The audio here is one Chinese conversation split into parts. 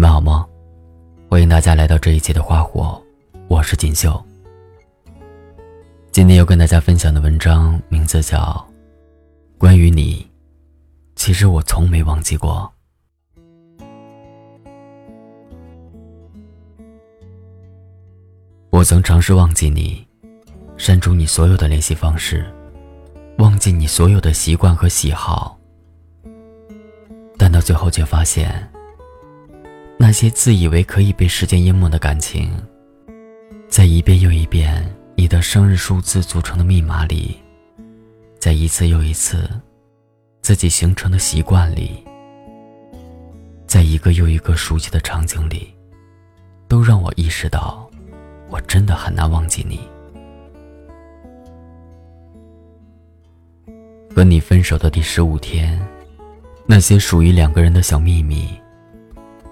们好吗？欢迎大家来到这一期的花火，我是锦绣。今天要跟大家分享的文章名字叫《关于你》，其实我从没忘记过。我曾尝试忘记你，删除你所有的联系方式，忘记你所有的习惯和喜好，但到最后却发现。那些自以为可以被时间淹没的感情，在一遍又一遍你的生日数字组成的密码里，在一次又一次自己形成的习惯里，在一个又一个熟悉的场景里，都让我意识到，我真的很难忘记你。和你分手的第十五天，那些属于两个人的小秘密。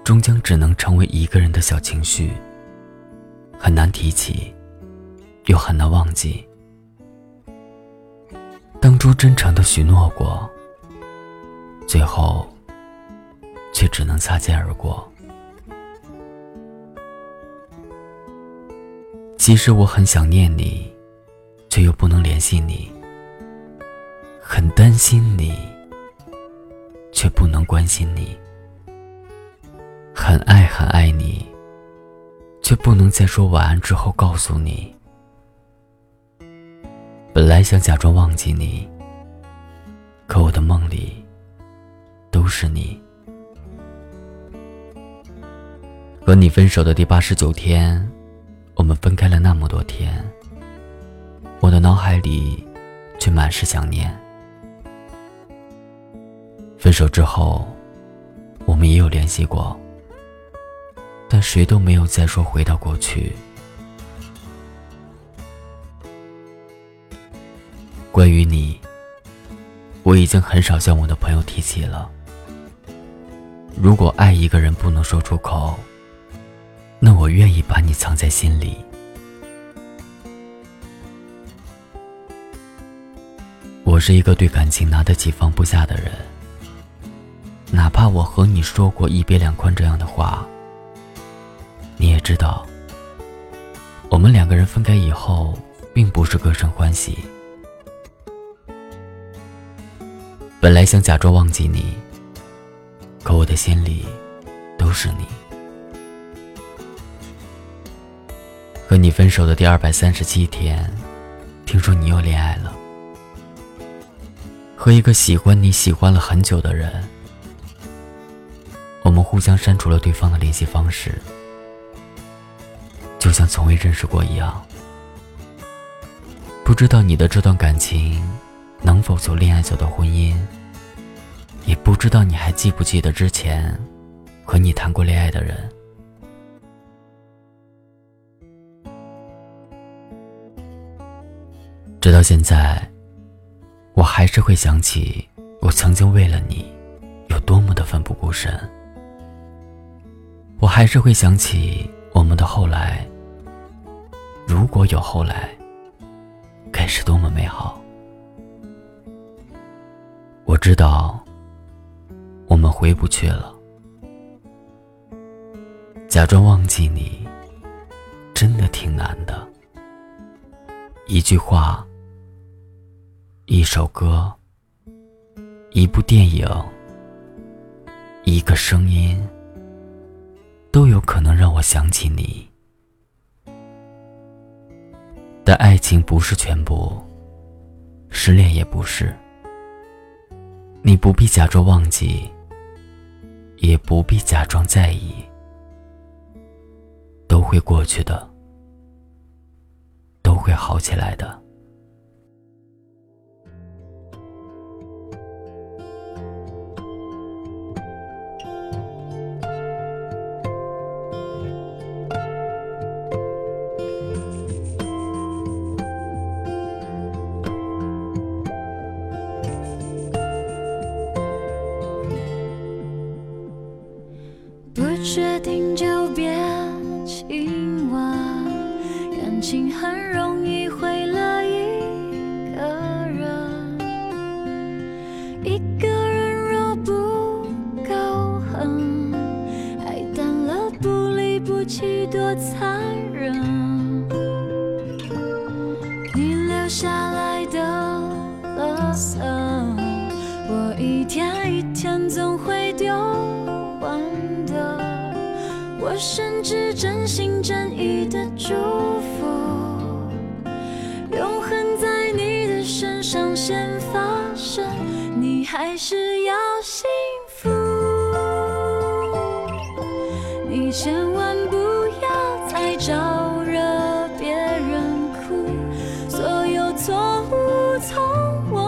终将只能成为一个人的小情绪，很难提起，又很难忘记。当初真诚的许诺过，最后却只能擦肩而过。其实我很想念你，却又不能联系你；很担心你，却不能关心你。很爱很爱你，却不能在说晚安之后告诉你。本来想假装忘记你，可我的梦里都是你。和你分手的第八十九天，我们分开了那么多天，我的脑海里却满是想念。分手之后，我们也有联系过。但谁都没有再说回到过去。关于你，我已经很少向我的朋友提起了。如果爱一个人不能说出口，那我愿意把你藏在心里。我是一个对感情拿得起放不下的人，哪怕我和你说过一别两宽这样的话。你也知道，我们两个人分开以后，并不是各生欢喜。本来想假装忘记你，可我的心里都是你。和你分手的第二百三十七天，听说你又恋爱了，和一个喜欢你喜欢了很久的人，我们互相删除了对方的联系方式。就像从未认识过一样，不知道你的这段感情能否从恋爱走到婚姻，也不知道你还记不记得之前和你谈过恋爱的人。直到现在，我还是会想起我曾经为了你有多么的奋不顾身，我还是会想起。我们的后来，如果有后来，该是多么美好！我知道，我们回不去了。假装忘记你，真的挺难的。一句话，一首歌，一部电影，一个声音。都有可能让我想起你，但爱情不是全部，失恋也不是。你不必假装忘记，也不必假装在意，都会过去的，都会好起来的。定就别亲吻，感情很容易毁了一个人。一个人若不够狠，爱淡了不离不弃多残忍。你留下来的垃圾，我一天一天总会。甚至真心真意的祝福，永恒在你的身上先发生，你还是要幸福。你千万不要再招惹别人哭，所有错误从我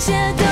一切都。